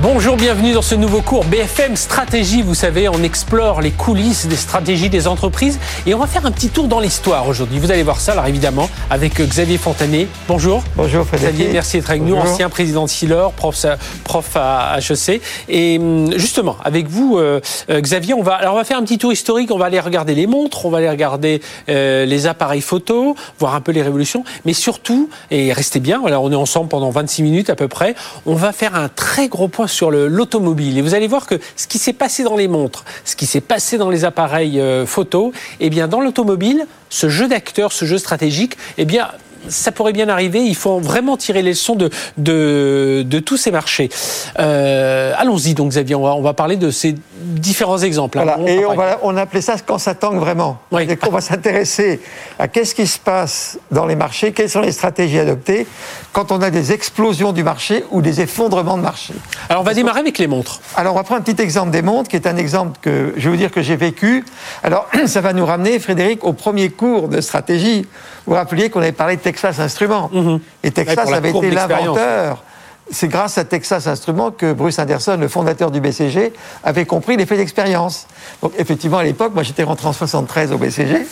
Bonjour, bienvenue dans ce nouveau cours BFM Stratégie. Vous savez, on explore les coulisses des stratégies des entreprises et on va faire un petit tour dans l'histoire aujourd'hui. Vous allez voir ça, alors évidemment, avec Xavier Fontanet. Bonjour. Bonjour Frédéric. Xavier, merci d'être avec nous, ancien président de Silor, prof, prof à HEC. Et hum, justement, avec vous, euh, euh, Xavier, on va, alors on va faire un petit tour historique. On va aller regarder les montres, on va aller regarder euh, les appareils photo, voir un peu les révolutions, mais surtout, et restez bien, alors on est ensemble pendant 26 minutes à peu près, on va faire un très gros point sur l'automobile. Et vous allez voir que ce qui s'est passé dans les montres, ce qui s'est passé dans les appareils euh, photo, eh bien, dans l'automobile, ce jeu d'acteurs, ce jeu stratégique, eh bien, ça pourrait bien arriver. Il faut vraiment tirer les leçons de, de, de tous ces marchés. Euh, Allons-y donc, Xavier. On va, on va parler de ces différents exemples. Voilà. Et on, va, on a appelé ça quand ça tangue vraiment. Oui. Et qu'on va s'intéresser à qu'est-ce qui se passe dans les marchés, quelles sont les stratégies adoptées quand on a des explosions du marché ou des effondrements de marché. Alors on va démarrer avec les montres. Alors on va prendre un petit exemple des montres, qui est un exemple que je vais vous dire que j'ai vécu. Alors ça va nous ramener, Frédéric, au premier cours de stratégie. Vous vous rappeliez qu'on avait parlé de Texas Instruments. Mhm. Et Texas avait été l'inventeur c'est grâce à Texas Instruments que Bruce Anderson, le fondateur du BCG, avait compris l'effet d'expérience. Donc effectivement, à l'époque, moi j'étais rentré en 73 au BCG,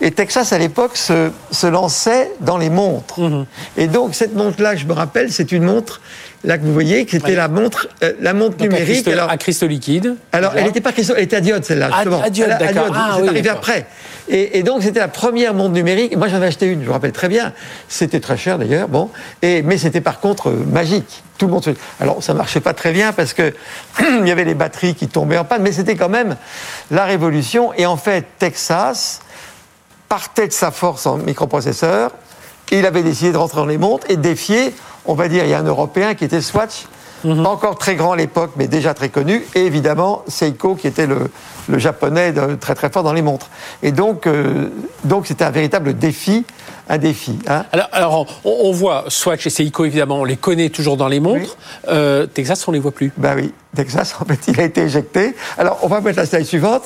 et Texas à l'époque se, se, lançait dans les montres. Mhm. Et donc cette montre-là, je me rappelle, c'est une montre là que vous voyez, qui était la montre, euh, la montre Donc numérique. À cristaux, alors, à cristaux liquides. alors elle n'était pas cristaux, elle était à diode celle-là. Justement. à diode, Elle a- d'accord. Ah, c'est oui, arrivé après. Et, donc c'était la première montre numérique. Moi j'en avais acheté une, je me rappelle très bien. C'était très cher d'ailleurs, bon. Et mais c'était par contre euh, magique. Tout le monde. se- Alors ça marchait pas très bien parce que il y avait les batteries qui tombaient en panne, mais c'était quand même la révolution. Et en fait, Texas partait de sa force en microprocesseur. Il avait décidé de rentrer dans les montres et défier, on va dire, il y a un Européen qui était Swatch, pas encore très grand à l'époque, mais déjà très connu, et évidemment Seiko qui était le, le japonais de- très très fort dans les montres. Et donc, euh, donc c'était un véritable défi, un défi. hein. Alors, alors, on, on voit Swatch et Seiko, évidemment, on les connaît toujours dans les montres. Euh, Texas, on les voit plus. Ben oui, Texas, en fait, il a été éjecté. Alors, on va mettre la slide suivante.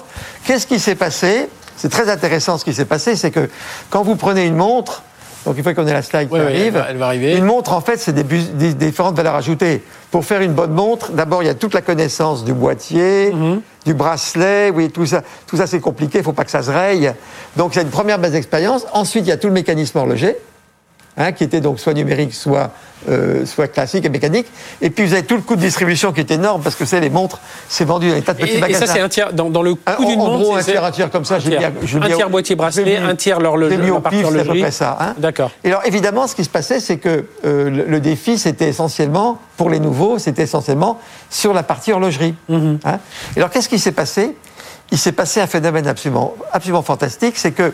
Qu'est-ce qui s'est passé? C'est très intéressant ce qui s'est passé, c'est que quand vous prenez une montre, donc il faut qu'on ait la slide qui elle arrive. va- elle va arriver. Une montre, en fait, c'est des, bus- des- des différentes valeurs ajoutées. Pour faire une bonne montre, d'abord, il y a toute la connaissance du boîtier, Mhm. du bracelet, oui, tout ça, tout ça c'est compliqué, il ne faut pas que ça se raye. Donc, c'est une première base d'expérience. Ensuite, il y a tout le mécanisme horloger. Hein, qui était donc soit numérique, soit, euh, soit classique et mécanique. Et puis vous avez tout le coût de distribution qui est énorme parce que c'est les montres, c'est vendu dans des tas de petits Et, et magasins. ça, c'est un tiers. Dans, dans le Un- coût d'une en montre, gros, un tiers, un tiers comme ça. un j'ai tiers. Un boîtier bracelet, un tiers l'horloger, j'ai mis au pif, c'est à peu près ça. hein. D'accord. Et alors évidemment, ce qui se passait, c'est que euh, le, le défi, c'était essentiellement, pour les nouveaux, c'était essentiellement sur la partie horlogerie. Mhm. hein. Et alors qu'est-ce qui s'est passé? Il s'est passé un phénomène absolument, absolument fantastique, c'est que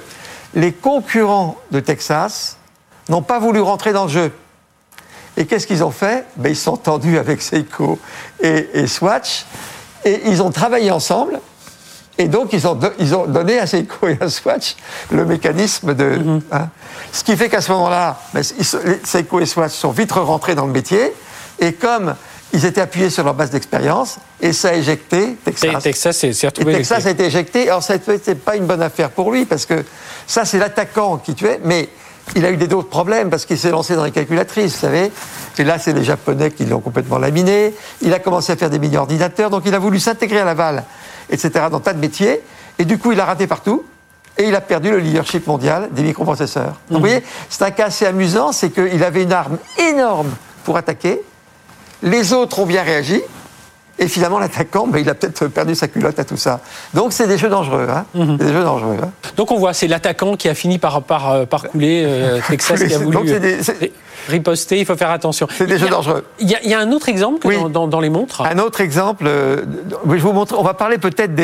les concurrents de Texas n'ont pas voulu rentrer dans le jeu. Et qu'est-ce qu'ils ont fait? Ben, Ils se sont tendus avec Seiko et, et Swatch, et ils ont travaillé ensemble. Et donc, ils ont, do- ils ont donné à Seiko et à Swatch le mécanisme de. hein. Ce qui fait qu'à ce moment-là, ben, Seiko et Swatch sont vite rentrés dans le métier. Et comme ils étaient appuyés sur leur base d'expérience, et ça a éjecté Texas. Texas, c'est c'est Et retrouvé. Texas a été éjecté. Alors, ça n'était pas une bonne affaire pour lui, parce que ça, c'est l'attaquant qui tuait, mais il a eu des- d'autres problèmes, parce qu'il s'est lancé dans les calculatrices, vous savez. Et là, c'est les Japonais qui l'ont complètement laminé. Il a commencé à faire des mini-ordinateurs, donc il a voulu s'intégrer à Laval, etc., dans tas de métiers. Et du coup, il a raté partout. Et il a perdu le leadership mondial des microprocesseurs. Donc, vous voyez, c'est un cas assez amusant, c'est qu'il avait une arme énorme pour attaquer. Les autres ont bien réagi. Et finalement, l'attaquant, ben, il a peut-être perdu sa culotte à tout ça. Donc, c'est des jeux dangereux. Hein. Mhm. Des jeux dangereux. hein. Donc on voit, c'est l'attaquant qui a fini par, par, euh, par couler euh, Texas qui a voulu Donc, des- ri- riposter. Il faut faire attention. C'est des a- jeux dangereux. Il y, a, il y a un autre exemple que Oui. dans, dans- dans les montres. Un autre exemple, euh, je vous montre, on va parler peut-être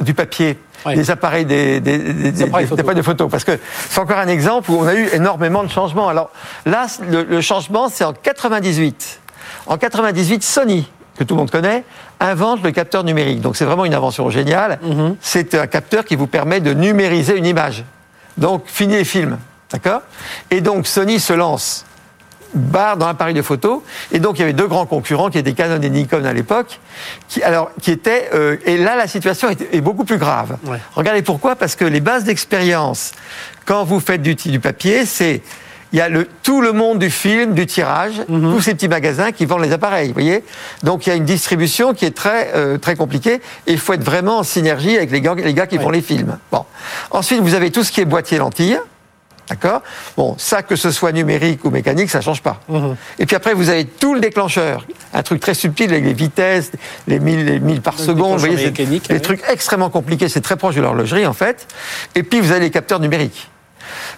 du papier, Oui. des appareils, des, des, des- des- appareils des photo. appareils de photo, parce que c'est encore un exemple où on a eu énormément de changements. Alors là, le, le changement, c'est en 98. En 98, Sony, que tout le monde connaît, invente le capteur numérique. Donc c'est vraiment une invention géniale. Mhm. C'est un capteur qui vous permet de numériser une image. Donc fini les films, d'accord? Et donc Sony se lance barre dans l'appareil de photo. Et donc, il y avait deux grands concurrents qui étaient Canon et Nikon à l'époque, qui, alors, qui étaient, euh, et là, la situation est, est beaucoup plus grave. Ouais. Regardez pourquoi, parce que les bases d'expérience, quand vous faites du, du papier, c'est il y a le, tout le monde du film, du tirage, tous ces petits magasins qui vendent les appareils, vous voyez. Donc il y a une distribution qui est très euh, très compliquée et il faut être vraiment en synergie avec les gars, les gars qui Ouais. font les films. Bon. Ensuite, vous avez tout ce qui est boîtier lentille. D'accord? Bon, ça, que ce soit numérique ou mécanique, ça change pas. Et puis après, vous avez tout le déclencheur. Un truc très subtil avec les vitesses, les 1000, les 1000 par seconde. Vous voyez, des trucs extrêmement compliqués. C'est très proche de l'horlogerie, en fait. Et puis, vous avez les capteurs numériques.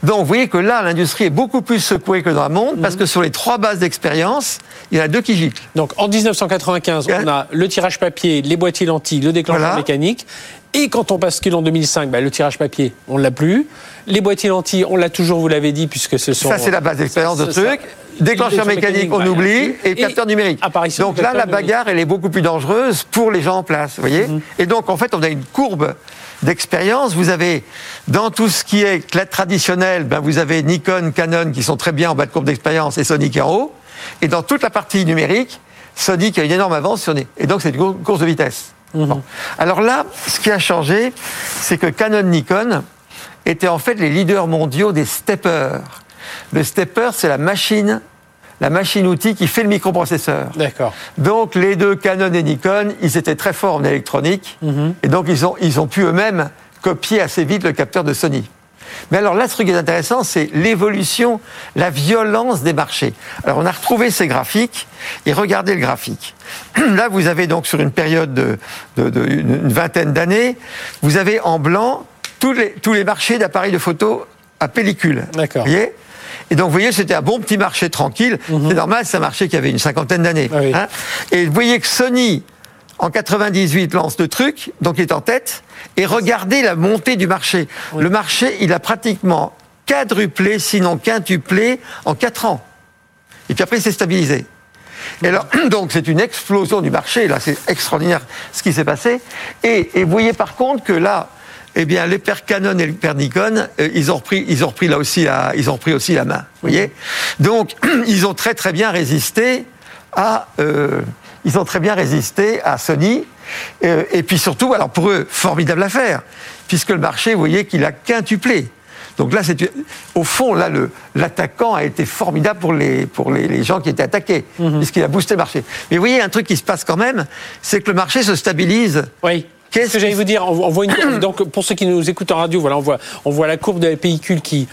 Donc, vous voyez que là, l'industrie est beaucoup plus secouée que dans le monde, Mhm. parce que sur les trois bases d'expérience, il y en a deux qui giclent. Donc en 1995, Ouais. on a le tirage papier, les boîtiers lentilles, le déclencheur Voilà. mécanique. Et quand on bascule en 2005, bah, le tirage papier, on l'a plus. Les boîtiers lentilles, on l'a toujours, vous l'avez dit, puisque ce sont. Ça, c'est la base d'expérience de truc. Déclencheur mécanique, on bah, oublie. Et capteur numérique. Donc là, la bagarre, elle est beaucoup plus dangereuse pour les gens en place, vous voyez Mhm. Et donc, en fait, on a une courbe d'expérience. Vous avez, dans tout ce qui est traditionnel, ben, vous avez Nikon, Canon qui sont très bien en bas de courbe d'expérience et Sony qui est en haut. Et dans toute la partie numérique, Sony qui a une énorme avance sur... Et donc, c'est une cour- course de vitesse. Bon. Alors là, ce qui a changé, c'est que Canon, Nikon étaient en fait les leaders mondiaux des steppers. Le stepper, c'est la machine, la machine-outil qui fait le microprocesseur. D'accord. Donc les deux Canon et Nikon, ils étaient très forts en électronique, et donc ils ont, ils ont pu eux-mêmes copier assez vite le capteur de Sony. Mais alors là, ce qui est intéressant, c'est l'évolution, la violence des marchés. Alors on a retrouvé ces graphiques, et regardez le graphique. Là, vous avez donc sur une période de, de- une vingtaine d'années, vous avez en blanc tous les, tous les marchés d'appareils de photo à pellicule. D'accord. Vous voyez? Et donc, vous voyez, c'était un bon petit marché tranquille. C'est normal, c'est un marché qui avait une cinquantaine d'années. Ah oui. hein. Et vous voyez que Sony, en 98, lance le truc, donc il est en tête. Et regardez la montée du marché. Le marché, il a pratiquement quadruplé, sinon quintuplé, en 4 ans. Et puis après, il s'est stabilisé. Et alors, donc, c'est une explosion du marché. Là, c'est extraordinaire ce qui s'est passé. Et, et vous voyez par contre que là, eh bien, les pères Canon et les pères Nikon, euh, ils ont repris, ils ont repris là aussi la, ils ont repris aussi la main. Vous voyez Donc, ils ont très très bien résisté à, euh, ils ont très bien résisté à Sony. Euh, et puis surtout, alors pour eux, formidable affaire, puisque le marché, vous voyez qu'il a quintuplé. Donc là, c'est au fond, là, l'attaquant a été formidable pour les pour les, les gens qui étaient attaqués, puisqu'il a boosté le marché. Mais vous voyez, un truc qui se passe quand même, c'est que le marché se stabilise. Oui. Qu'est-ce que j'allais vous dire on, voit une, Donc, pour ceux qui nous écoutent en radio, voilà, on voit, on voit la courbe de la pellicule qui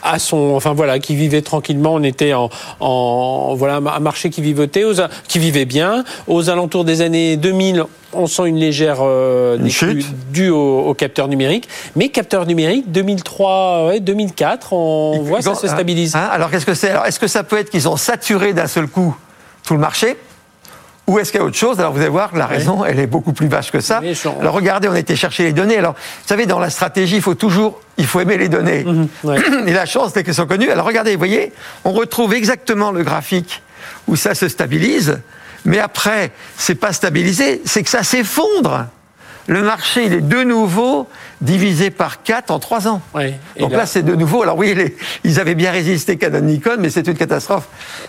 à son, enfin voilà, qui vivait tranquillement. On était en, en voilà, un marché qui vivotait, aux, qui vivait bien. Aux alentours des années 2000, on sent une légère euh, Une chute. due au, au capteur numérique. Mais capteur numérique, 2003, ouais, 2004, on voit ça Quand- se stabilise. hein, alors qu'est-ce que c'est? Alors est-ce que ça peut être qu'ils ont saturé d'un seul coup tout le marché? Ou est-ce qu'il y a autre chose? Alors vous allez voir, la raison, elle est beaucoup plus vaste que ça. Alors regardez, on a été chercher les données. Alors, vous savez, dans la stratégie, il faut toujours, il faut aimer les données. Mhm, ouais. Et la chance, c'est qu'elles sont connues. Alors regardez, vous voyez, on retrouve exactement le graphique où ça se stabilise, mais après, c'est pas stabilisé, c'est que ça s'effondre. Le marché, il est de nouveau divisé par 4 en 3 ans. Donc là, c'est de nouveau. Alors oui, les- ils avaient bien résisté Canon Nikon, mais c'est une catastrophe.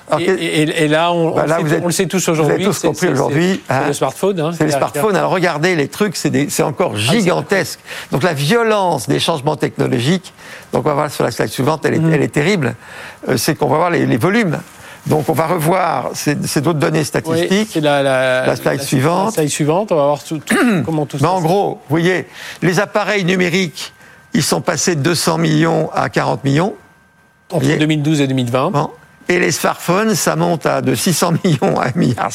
Alors Et, que- et- et là, on, Bah on là, le vous sait, êtes- on le sait tous vous aujourd'hui. avez tous c'est- compris aujourd'hui, C'est hein. le smartphone. hein, c'est les smartphones. Alors regardez, les trucs, c'est encore gigantesque. Donc la violence des changements technologiques, donc on va voir sur la slide suivante, elle est, elle est terrible, Euh, c'est qu'on va voir les, les volumes. Donc on va revoir ces, ces d'autres données Oui, statistiques. c'est la, la, La slide suivante. La slide suivante, on va voir tout- tout- comment tout Mais ça. en gros, vous voyez, les appareils numériques, ils sont passés de 200 millions à 40 millions. entre voyez. 2012 et 2020. Bon. Et les smartphones, ça monte à de 600 millions à 1,6 milliard.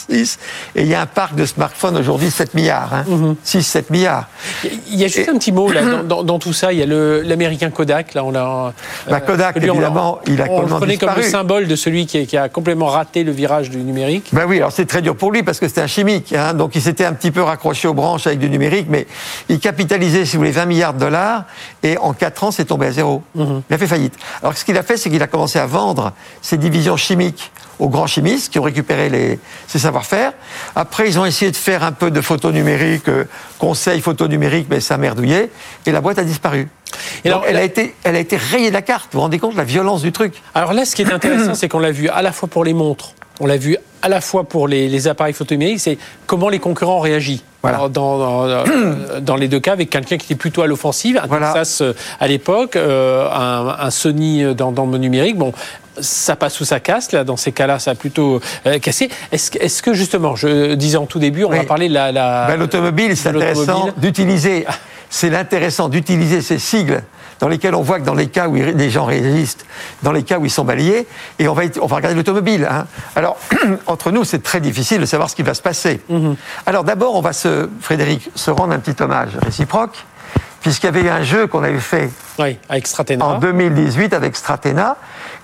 Et il y a un parc de smartphones aujourd'hui 7 milliards. Hein. Mhm. 6-7 milliards. Il y a juste un petit mot là, dans, dans- dans tout ça. Il y a l'américain Kodak. Là, on l'a. Bah, Kodak, lui, on l'a- évidemment, il a on le prenait comme le symbole de celui qui, qui a complètement raté le virage du numérique. Ben oui, alors c'est très dur pour lui parce que c'était un chimique. Hein, donc il s'était un petit peu raccroché aux branches avec du numérique, mais il capitalisait, si vous voulez, 20 milliards de dollars et en 4 ans, c'est tombé à zéro. Mhm. Il a fait faillite. Alors ce qu'il a fait, c'est qu'il a commencé à vendre ses divisions chimiques aux grands chimistes qui ont récupéré les, ses savoir-faire. Après, ils ont essayé de faire un peu de photo numérique, euh, conseil photo numérique, mais ça a merdouillé et la boîte a disparu. Et Donc, alors, elle, a été, elle a été rayée de la carte. Vous vous rendez compte de la violence du truc Alors là, ce qui est intéressant, c'est qu'on l'a vu à la fois pour les montres, on l'a vu à la fois pour les, les appareils photo numériques, c'est comment les concurrents ont réagi. Voilà. Alors, Dans, dans, dans les deux cas, avec quelqu'un qui était plutôt à l'offensive, un Voilà. Texas euh, à l'époque, euh, un, un Sony dans, dans le numérique. Bon, ça passe ou ça casse. Là, dans ces cas-là, ça a plutôt euh, cassé. Est-ce que, justement, je disais en tout début, on Oui. va parler de la, la- Ben, L'automobile, c'est intéressant d'utiliser. C'est intéressant d'utiliser ces sigles dans lesquels on voit que dans les cas où les gens résistent, dans les cas où ils sont balayés, et on va, on va regarder l'automobile. hein. Alors, entre nous, c'est très difficile de savoir ce qui va se passer. Mhm. Alors d'abord, on va se, Frédéric, se rendre un petit hommage réciproque, puisqu'il y avait un jeu qu'on avait fait Oui, avec Stratena. en 2018 avec Stratena.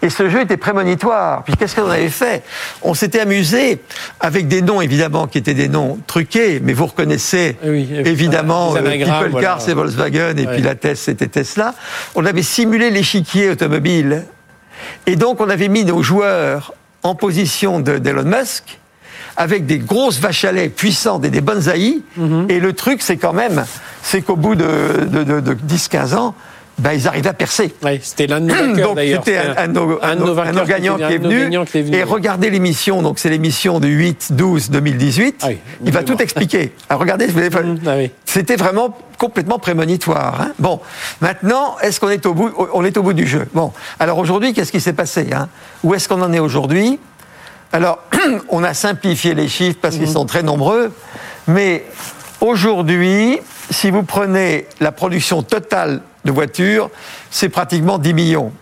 Et ce jeu était prémonitoire. Puis qu'est-ce qu'on avait fait? On s'était amusé avec des noms, évidemment, qui étaient des noms truqués, mais vous reconnaissez Oui, oui, évidemment euh, People voilà. Car, c'est Volkswagen, et Ouais. puis la Tesla, c'était Tesla. On avait simulé l'échiquier automobile. Et donc, on avait mis nos joueurs en position de- d'Elon Musk avec des grosses vaches à lait puissantes et des bonsaïs. Mhm. Et le truc, c'est quand même, c'est qu'au bout de, de- de- de 10-15 ans, ben, ils arrivaient à percer. C'était l'un de nos vainqueurs Donc c'était un, un de nos- un un gagnants qui est venu. gagnants qui est venu. Et regardez l'émission, donc c'est l'émission du 8-12-2018. Ah oui, Il va tout expliquer. Alors regardez, vous avez- Mmh, ah oui. c'était vraiment complètement prémonitoire. hein. Bon, maintenant, est-ce qu'on est au bout On est au bout du jeu? Bon, alors aujourd'hui, qu'est-ce qui s'est passé hein? Où est-ce qu'on en est aujourd'hui? Alors, on a simplifié les chiffres parce qu'ils sont très nombreux, mais aujourd'hui, si vous prenez la production totale de voitures, c'est pratiquement 10 millions.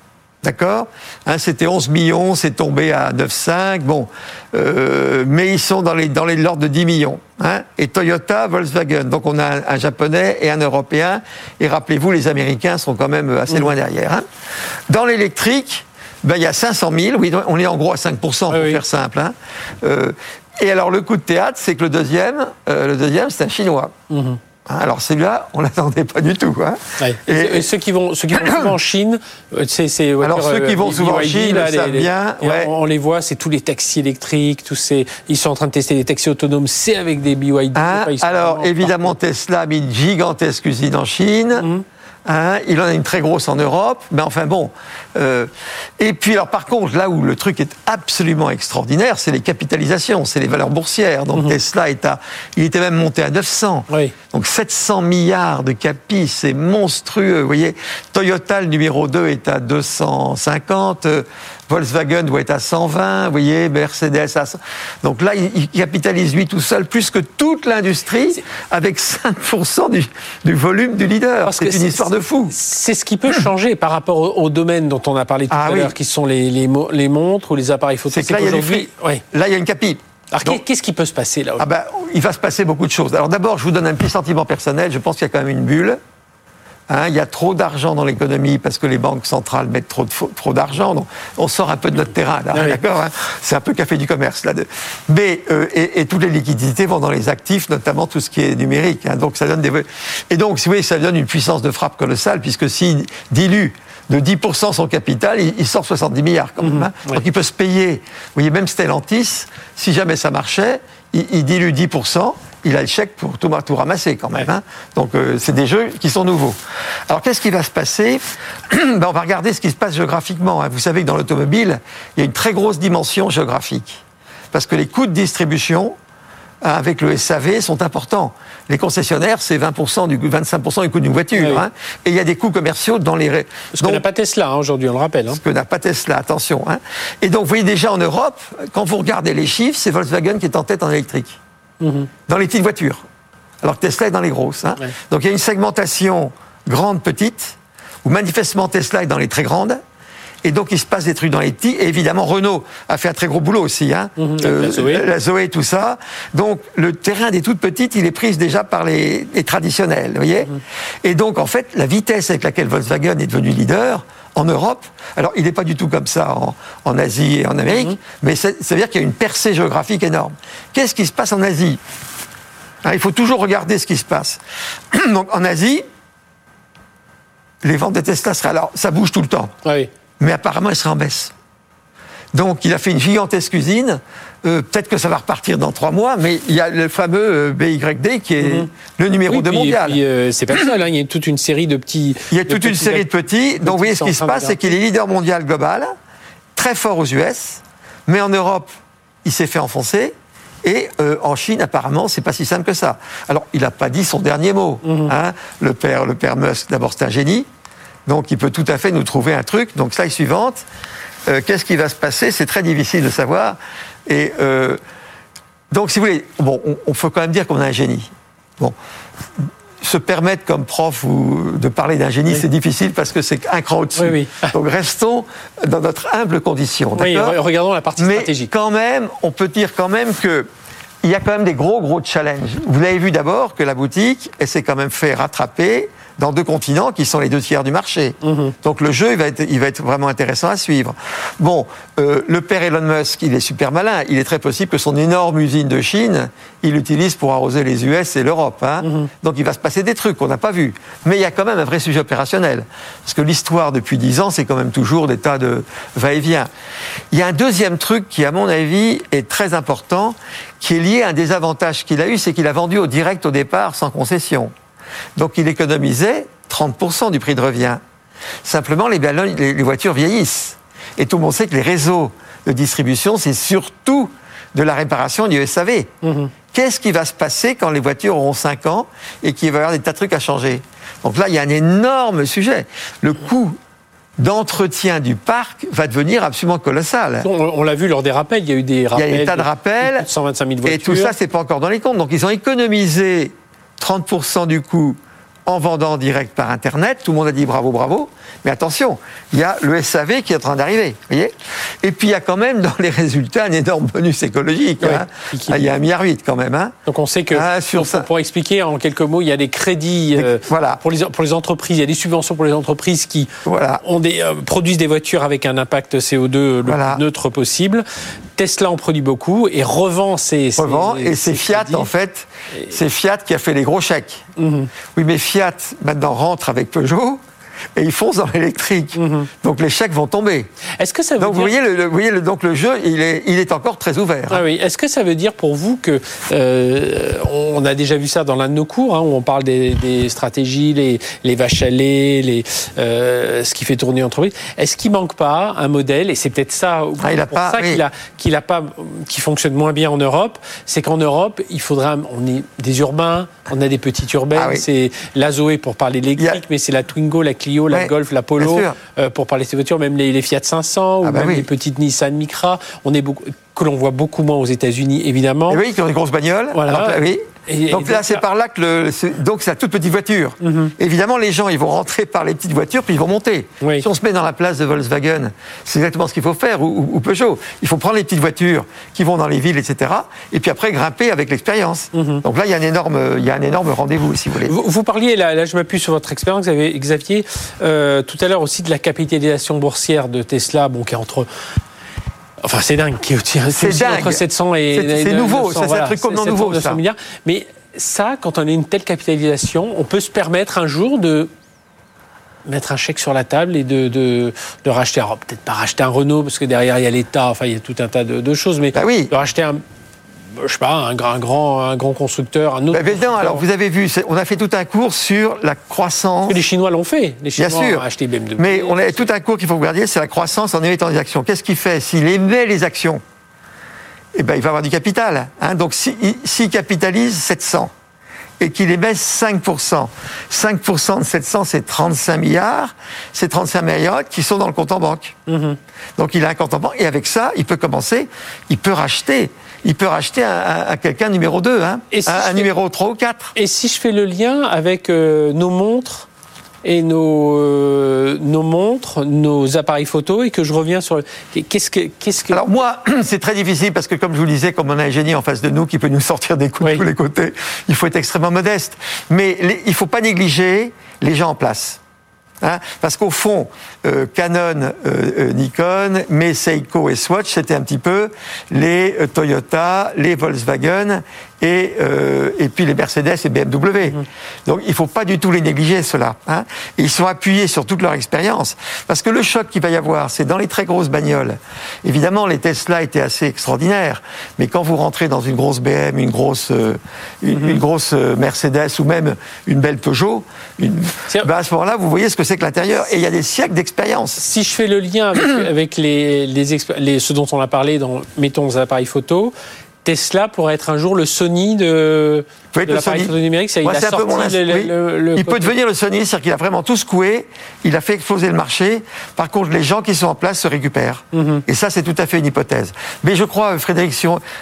D'accord? Hein, C'était 11 millions, c'est tombé à 9,5. Bon, euh, mais ils sont dans les dans les l'ordre de 10 millions. Hein et Toyota, Volkswagen. Donc on a un, un japonais et un européen. Et rappelez-vous, les Américains sont quand même assez loin derrière. hein. Dans l'électrique, ben, il y a 500 000. Oui, on est en gros à 5% pour Oui, oui. faire simple. Euh, et alors le coup de théâtre, c'est que le deuxième, euh, le deuxième, c'est un chinois. Hein, Alors celui-là, on l'attendait pas du tout. Hein. Ouais. Et- ceux qui vont, ceux qui vont souvent en Chine, euh, c'est Alors, ceux qui euh, vont souvent en Chine là, les- ouais. on, on les voit, c'est tous les taxis électriques, tous ces, ils sont en train de tester des taxis autonomes, c'est avec des BYD. Hein, alors, évidemment, Tesla a mis une gigantesque usine en Chine. Mhm. Hein, il en a une très grosse en Europe. Mais enfin bon. euh, et puis, alors, par contre, là où le truc est absolument extraordinaire, c'est les capitalisations, c'est les valeurs boursières. Donc, Mhm. Tesla est à. Il était même monté à 900. Oui. Donc 700 milliards de capis, c'est monstrueux. Vous voyez, Toyota, le numéro 2, est à 250. Volkswagen doit être à 120. Vous voyez, Mercedes à 100. Donc là, il, capitalise lui tout seul plus que toute l'industrie avec 5% du, du volume du leader. C'est une histoire de fou. C'est ce qui peut changer par rapport au, au domaine dont on a parlé tout Ah à oui. l'heure, qui sont les, les, mo- les montres ou les appareils photo. C'est que là, il ouais. Là, il y a une capi. Alors, qu'est-ce qui peut se passer là Ah ben, il va se passer beaucoup de choses. Alors d'abord, je vous donne un petit sentiment personnel. Je pense qu'il y a quand même une bulle. Hein, il y a trop d'argent dans l'économie parce que les banques centrales mettent trop, de fo- trop d'argent. Donc, on sort un peu de notre terrain, là, Ah oui. d'accord hein? C'est un peu café du commerce, là. Mais, euh, et, et toutes les liquidités vont dans les actifs, notamment tout ce qui est numérique. hein. donc, ça donne des... Et donc, si vous voyez, ça donne une puissance de frappe colossale, puisque s'il dilue de 10% son capital, il, sort 70 milliards quand même. hein? Donc, il peut se payer. Vous voyez, même Stellantis, si jamais ça marchait, il, il dilue 10%, il a le chèque pour tout, tout ramasser quand même. Hein. Donc euh, c'est des jeux qui sont nouveaux. Alors qu'est-ce qui va se passer Ben, On va regarder ce qui se passe géographiquement. hein. Vous savez que dans l'automobile, il y a une très grosse dimension géographique. Parce que les coûts de distribution hein, avec le SAV sont importants. Les concessionnaires, c'est 20% du, 25% du coût d'une voiture. Oui. hein. Et il y a des coûts commerciaux dans les... qu'on Donc, n'a pas Tesla hein, aujourd'hui, on le rappelle. hein. ce que n'a pas Tesla, attention. Et donc, vous voyez déjà en Europe, quand vous regardez les chiffres, c'est Volkswagen qui est en tête en électrique. Dans les petites voitures. Alors que Tesla est dans les grosses. hein. Ouais. Donc, il y a une segmentation grande-petite, où manifestement Tesla est dans les très grandes. Et donc, il se passe des trucs dans les petits. Et évidemment, Renault a fait un très gros boulot aussi. Hein. Mhm, la Zoé. la Zoé, tout ça. Donc, le terrain des toutes petites, il est pris déjà par les, les traditionnels. Vous voyez Mhm. Et donc, en fait, la vitesse avec laquelle Volkswagen est devenu leader en Europe, alors il n'est pas du tout comme ça en, en Asie et en Amérique, Mhm. mais ça veut dire qu'il y a une percée géographique énorme. Qu'est-ce qui se passe en Asie? Hein, Il faut toujours regarder ce qui se passe. Donc, en Asie, les ventes de Tesla seraient. Alors, ça bouge tout le temps Ah oui. mais apparemment, elle sera en baisse. Donc il a fait une gigantesque usine. Euh, peut-être que ça va repartir dans trois mois, mais il y a le fameux euh, BYD qui est Mhm. le numéro Oui, 2 puis- mondial. euh, c'est pas le seul, hein, il y a toute une série de petits. Il y a toute une série de petits. Donc, vous voyez, ce qui se passe, c'est qu'il est leader mondial global, très fort aux US, mais en Europe, il s'est fait enfoncer. Et euh, en Chine, apparemment, c'est pas si simple que ça. Alors, il n'a pas dit son dernier mot. Mhm. hein. Le père, le père Musk, d'abord, c'est un génie, donc il peut tout à fait nous trouver un truc. Donc, slide suivante. Euh, Qu'est-ce qui va se passer? C'est très difficile de savoir. Et euh, donc, si vous voulez, bon, on, on faut quand même dire qu'on a un génie. Bon, se permettre comme prof ou de parler d'un génie, c'est difficile parce que c'est un cran au-dessus. Oui, oui. Donc restons dans notre humble condition. Regardons la partie Mais stratégique. quand même, on peut dire quand même que il y a quand même des gros gros challenges. Vous l'avez vu d'abord que la boutique, elle s'est quand même fait rattraper dans deux continents qui sont les deux tiers du marché. Mhm. Donc le jeu, il va être, il va être vraiment intéressant à suivre. Bon, euh, le père Elon Musk, il est super malin. Il est très possible que son énorme usine de Chine, il l'utilise pour arroser les US et l'Europe. hein. Mhm. Donc il va se passer des trucs qu'on n'a pas vus. Mais il y a quand même un vrai sujet opérationnel. Parce que l'histoire depuis dix ans, c'est quand même toujours des tas de va-et-vient. Il y a un deuxième truc qui, à mon avis, est très important, qui est lié à un des avantages qu'il a eu, c'est qu'il a vendu au direct au départ sans concession. Donc il économisait 30% du prix de revient. Simplement, les, les- les voitures vieillissent. Et tout le monde sait que les réseaux de distribution, c'est surtout de la réparation du SAV. Mhm. Qu'est-ce qui va se passer quand les voitures auront 5 ans et qu'il va y avoir des tas de trucs à changer? Donc là, il y a un énorme sujet. Le coût d'entretien du parc va devenir absolument colossal. On, on l'a vu lors des rappels, il y a eu des Il y a rappels. des tas de rappels. de 125 000 voitures. Et tout ça, c'est pas encore dans les comptes. Donc, ils ont économisé 30% du coût en vendant en direct par Internet. Tout le monde a dit bravo, bravo. Mais attention, il y a le SAV qui est en train d'arriver. voyez Et puis, il y a quand même dans les résultats un énorme bonus écologique. Oui. hein. Qui- Ah, il y a un milliard huit quand même. Hein. Donc on sait que, Ah, sur pour, expliquer en quelques mots, il y a des crédits euh, voilà. pour, les, pour les entreprises, il y a des subventions pour les entreprises qui Voilà. ont des, euh, produisent des voitures avec un impact CO2 le Voilà. plus neutre possible. Tesla en produit beaucoup et revend ses... ses- Revend. Et c'est Fiat, en fait, c'est Fiat qui a fait les gros chèques. Mhm. Oui, mais Fiat, maintenant, rentre avec Peugeot. Et ils foncent dans l'électrique. Mhm. Donc les chèques vont tomber. Est-ce que ça veut Donc vous dire... voyez, le, le- vous voyez le- donc le jeu, il est, il est encore très ouvert. Ah oui. Est-ce que ça veut dire pour vous que euh, on a déjà vu ça dans l'un de nos cours hein, où on parle des, des stratégies, les, les vaches à lait, les, euh, ce qui fait tourner l'entreprise. Est-ce qu'il manque pas un modèle et c'est peut-être ça, Ah, il a pour pas- ça oui. qu'il a qu'il a pas qui fonctionne moins bien en Europe, c'est qu'en Europe il faudra on est des urbains, on a des petites urbaines, Ah oui. c'est la Zoé pour parler électrique, Il y a- mais c'est la Twingo, la Clio, la Ouais, Golf, la Polo euh, pour parler de ces voitures, même les, les Fiat 500 Ah ou bah même oui. les petites Nissan Micra, on est beaucoup que l'on voit beaucoup moins aux États-Unis évidemment. Et oui, qui ont des grosses bagnoles. Voilà. Oui. Et- et donc là, c'est par là que le, c'est- donc c'est la toute petite voiture. Mhm. Évidemment, les gens, ils vont rentrer par les petites voitures, puis ils vont monter. Oui. Si on se met dans la place de Volkswagen, c'est exactement ce qu'il faut faire, ou, Peugeot. Il faut prendre les petites voitures qui vont dans les villes, etc. Et puis après, grimper avec l'expérience. Mhm. Donc là, il y a un énorme, il y a un énorme rendez-vous, si vous voulez. Vous, vous parliez, là, là je m'appuie sur votre expérience, Xavier, Xavier, euh, tout à l'heure aussi de la capitalisation boursière de Tesla, bon, qui est entre... Enfin, c'est dingue, C'est dingue. entre 700 et... C'est- nouveau, 900, ça, c'est un truc complètement 700, nouveau, 900 ça. milliards. Mais ça, quand on a une telle capitalisation, on peut se permettre un jour de mettre un chèque sur la table et de, de, de racheter, alors peut-être pas racheter un Renault, parce que derrière il y a l'État, enfin il y a tout un tas de, de choses, mais Bah oui. de racheter un, je sais pas, un, grand- un grand, un grand constructeur, un autre Bah, évidemment, constructeur. alors vous avez vu, on a fait tout un cours sur la croissance. Que les Chinois l'ont fait. Les Bien Chinois sûr. ont acheté BMW. Mais on a tout un cours qu'il faut regarder, c'est la croissance en émettant des actions. Qu'est-ce qu'il fait S'il émet les actions, eh ben, il va avoir du capital. hein. Donc s'il capitalise 700 et qu'il émet 5%, 5% de 700, c'est 35 milliards. C'est 35 milliards qui sont dans le compte en banque. Mhm. Donc il a un compte en banque et avec ça, il peut commencer, il peut racheter. Il peut racheter à, à- quelqu'un numéro 2, hein, Et si un, numéro 3 ou 4. Et si je fais le lien avec euh, nos montres et nos, euh, nos montres, nos appareils photo, et que je reviens sur... le- Qu'est-ce que... Qu'est-ce que... Alors moi, c'est très difficile parce que comme je vous le disais, comme on a un génie en face de nous qui peut nous sortir des coups Oui. de tous les côtés, il faut être extrêmement modeste. Mais les- il ne faut pas négliger les gens en place. Hein, parce qu'au fond, euh, Canon, euh, euh, Nikon, mais Seiko et Swatch, c'était un petit peu les Toyota, les Volkswagen et, et puis les Mercedes et BMW. Mmh. Donc il ne faut pas du tout les négliger, cela. Hein. ils sont appuyés sur toute leur expérience. Parce que le choc qu'il va y avoir, c'est dans les très grosses bagnoles. Évidemment, les Tesla étaient assez extraordinaires, mais quand vous rentrez dans une grosse BM, une grosse, une, mmh. grosse Mercedes ou même une belle Peugeot, une, ben à ce moment-là, vous voyez ce que c'est que l'intérieur. Et il y a des siècles d'expérience. Si je fais le lien avec, les, les, ce dont on a parlé dans, mettons, les appareils photo, Tesla pourrait être un jour le Sony de, de l'appareil photo numérique. il, il peut devenir le Sony, c'est-à-dire qu'il a vraiment tout secoué, il a fait exploser le marché. Par contre, les gens qui sont en place se récupèrent. Mhm. Et ça, c'est tout à fait une hypothèse. Mais je crois, Frédéric,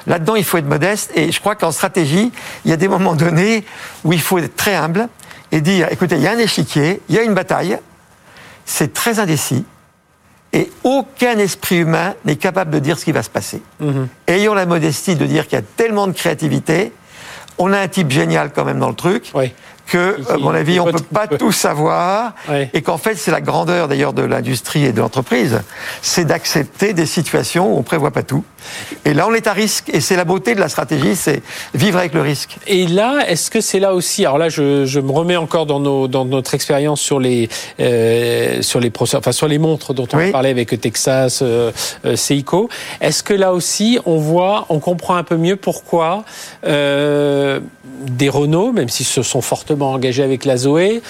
là-dedans, il faut être modeste. Et je crois qu'en stratégie, il y a des moments donnés où il faut être très humble et dire, écoutez, il y a un échiquier, il y a une bataille, c'est très indécis, et aucun esprit humain n'est capable de dire ce qui va se passer. Mhm. Ayons la modestie de dire qu'il y a tellement de créativité, on a un type génial quand même dans le truc. Oui que, à mon avis, on ne peut pas tout savoir, et qu'en fait, c'est la grandeur d'ailleurs de l'industrie et de l'entreprise, c'est d'accepter des situations où on ne prévoit pas tout. Et là, on est à risque, et c'est la beauté de la stratégie, c'est vivre avec le risque. Et là, est-ce que c'est là aussi, alors là, je, me remets encore dans, nos, dans notre expérience sur les, euh, sur les enfin sur les montres dont on parlait avec Texas, euh, euh, Seiko. Est-ce que là aussi, on voit, on comprend un peu mieux pourquoi des Renault, même s'ils se sont fortement engagés avec la Zoé,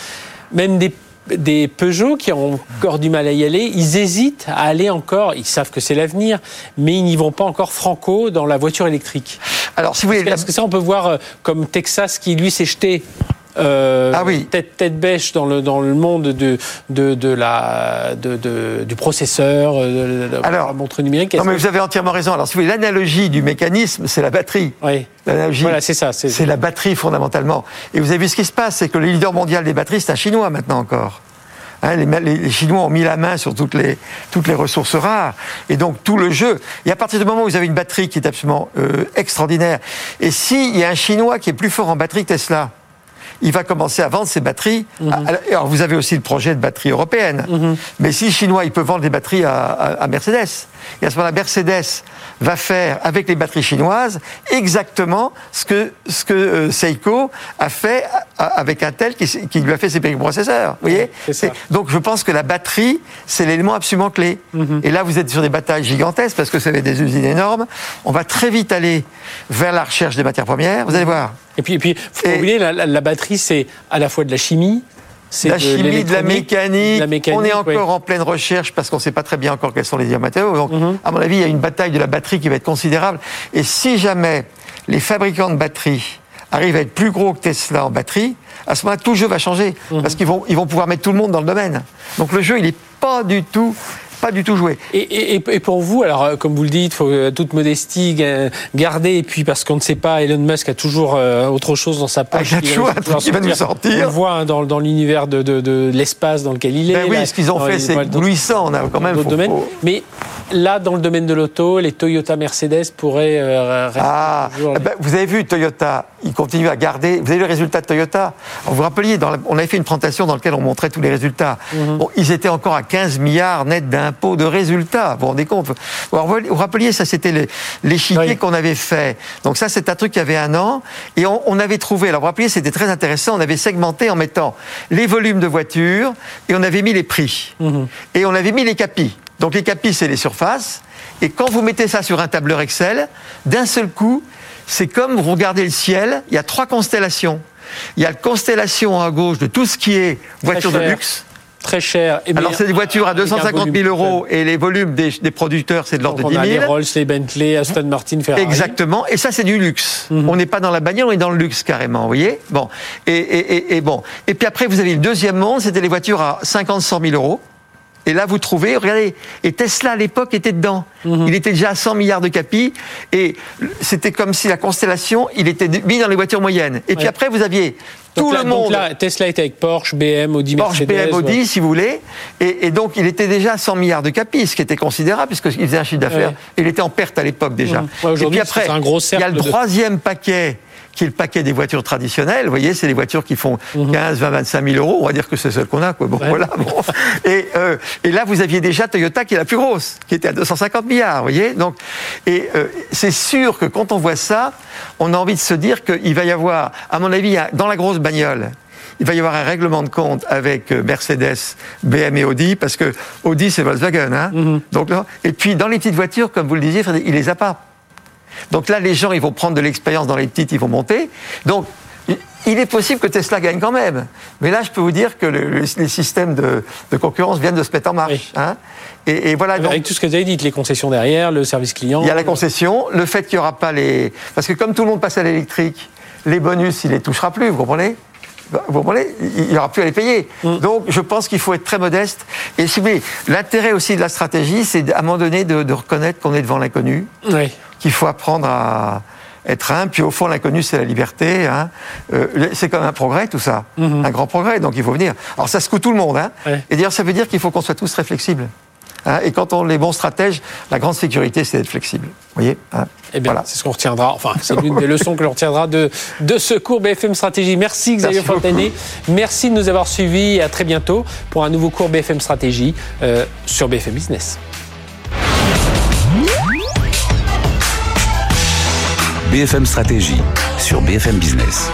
même des des Peugeot qui ont encore du mal à y aller, ils hésitent à aller encore, ils savent que c'est l'avenir, mais ils n'y vont pas encore franco dans la voiture électrique. Alors, si vous voulez, est-ce que ça on peut voir euh, comme Texas qui lui s'est jeté euh, ah oui. tête, tête bêche dans le, dans le monde de, de, de la, de, du processeur, euh, de, Alors, la montre numérique. Non, mais vous avez entièrement raison. Alors, si vous voulez, l'analogie du mécanisme, c'est la batterie. Oui. L'analogie, voilà, c'est ça. C'est la batterie fondamentalement. Et vous avez vu ce qui se passe, c'est que le leader mondial des batteries, c'est un Chinois maintenant encore. Hein, les, les, Chinois ont mis la main sur toutes les, toutes les ressources rares. Et donc, tout le jeu. Et à partir du moment où vous avez une batterie qui est absolument euh, extraordinaire, et s'il y a un Chinois qui est plus fort en batterie que Tesla, il va commencer à vendre ses batteries. Mhm. Alors, vous avez aussi le projet de batterie européenne. Mhm. Mais si Chinois, il peut vendre des batteries à, Mercedes. Et à ce moment-là, Mercedes va faire avec les batteries chinoises exactement ce que, ce que euh, Seiko a fait avec Intel qui, qui lui a fait ses processeurs. Vous voyez Donc je pense que la batterie, c'est l'élément absolument clé. Mhm. Et là, vous êtes sur des batailles gigantesques parce que vous avez des usines énormes. On va très vite aller vers la recherche des matières premières. Vous allez voir. Et puis, et puis faut pas oublier, la, batterie, c'est à la fois de la chimie, c'est la chimie, de la mécanique. on est encore en pleine recherche parce qu'on ne sait pas très bien encore quels sont les matériaux. Donc, mhm. à mon avis, il y a une bataille de la batterie qui va être considérable. Et si jamais les fabricants de batteries arrivent à être plus gros que Tesla en batterie, à ce moment-là, tout le jeu va changer. Mhm. Parce qu'ils vont, ils vont pouvoir mettre tout le monde dans le domaine. Donc le jeu, il n'est pas du tout pas du tout joué. Et, pour vous, alors euh, comme vous le dites, il faut euh, toute modestie garder, et puis parce qu'on ne sait pas, Elon Musk a toujours euh, autre chose dans sa poche. Ah, il a toujours un truc qui va nous sortir. On voit hein, dans, dans l'univers de, de, l'espace dans lequel il est. Ben oui, ce qu'ils ont fait, c'est éblouissant. On a quand même. domaines. Mais là, dans le domaine de l'auto, les Toyota Mercedes pourraient rester ah, ben, Vous avez vu Toyota, ils continuent à garder. Vous avez le résultat de Toyota? Vous vous rappeliez, dans on avait fait une présentation dans laquelle on montrait tous les résultats. Mhm. bon, ils étaient encore à 15 milliards net de résultats. Vous vous rendez compte Vous vous rappeliez, ça c'était l'échiquier qu'on avait fait. Donc ça c'est un truc qui avait un an. Et on, avait trouvé, alors vous vous rappelez, c'était très intéressant, on avait segmenté en mettant les volumes de voitures et on avait mis les prix. Mhm. Et on avait mis les capis. Donc les capis c'est les surfaces. Et quand vous mettez ça sur un tableur Excel, d'un seul coup, c'est comme vous regardez le ciel, il y a trois constellations. Il y a la constellation à gauche de tout ce qui est voiture de luxe très cher. Alors, c'est des voitures à 250 000 euros et les volumes des, producteurs, c'est de l'ordre de 10 000. On a les Rolls, les Bentley, Aston Martin, Ferrari. Exactement. Et ça, c'est du luxe. Mhm. On n'est pas dans la bagnole, on est dans le luxe carrément, vous voyez? Bon. Et, bon. Et puis après, vous avez le deuxième monde, c'était les voitures à 50, 100 000 euros. Et là, vous trouvez, regardez, et Tesla à l'époque était dedans. Mhm. Il était déjà à 100 milliards de capis, et c'était comme si la constellation, il était mis dans les voitures moyennes. Et puis après, vous aviez tout le monde. là, Tesla était avec Porsche, BM, Audi, Porsche, BM, Audi, si vous voulez. Et, donc, il était déjà à 100 milliards de capis, ce qui était considérable, puisqu'il faisait un chiffre d'affaires. Il était en perte à l'époque déjà. Mmh. et puis après, un gros il y a le troisième paquet qui est le paquet des voitures traditionnelles. Vous voyez, c'est les voitures qui font 15, 20, 25 000 euros. On va dire que c'est celle qu'on a. Quoi. Bon, voilà. Bon. Et, euh, et, là, vous aviez déjà Toyota qui est la plus grosse, qui était à 250 milliards. Vous voyez. Donc, et euh, c'est sûr que quand on voit ça, on a envie de se dire qu'il va y avoir, à mon avis, dans la grosse bagnole, il va y avoir un règlement de compte avec euh, Mercedes, BM et Audi, parce que Audi, c'est Volkswagen. Hein mhm. Donc là, et puis, dans les petites voitures, comme vous le disiez, il les a pas. Donc là, les gens, ils vont prendre de l'expérience dans les petites, ils vont monter. Donc, il est possible que Tesla gagne quand même. Mais là, je peux vous dire que les systèmes de, concurrence viennent de se mettre en marche. Hein et, voilà. Avec tout ce que vous avez dit, les concessions derrière, le service client. Il y a la concession, le fait qu'il n'y aura pas les. Parce que comme tout le monde passe à l'électrique, les bonus, il les touchera plus, vous comprenez? Vous comprenez? Il n'y aura plus à les payer. Mm. Donc, je pense qu'il faut être très modeste. Et si l'intérêt aussi de la stratégie, c'est à un moment donné de, reconnaître qu'on est devant l'inconnu. Qu'il faut apprendre à être un. Puis au fond, l'inconnu, c'est la liberté. Hein. Euh, c'est comme un progrès, tout ça. Mm-hmm. Un grand progrès. Donc, il faut venir. Alors, ça secoue tout le monde. Hein. Et d'ailleurs, ça veut dire qu'il faut qu'on soit tous très flexibles. Hein, et quand on est bon stratège, la grande sécurité, c'est d'être flexible. Vous voyez hein Eh bien, c'est ce qu'on retiendra. Enfin, c'est l'une des leçons que l'on retiendra de, de ce cours BFM Stratégie. Merci Xavier Fontané. Merci de nous avoir suivis et à très bientôt pour un nouveau cours BFM Stratégie euh, sur BFM Business. BFM Stratégie sur BFM Business.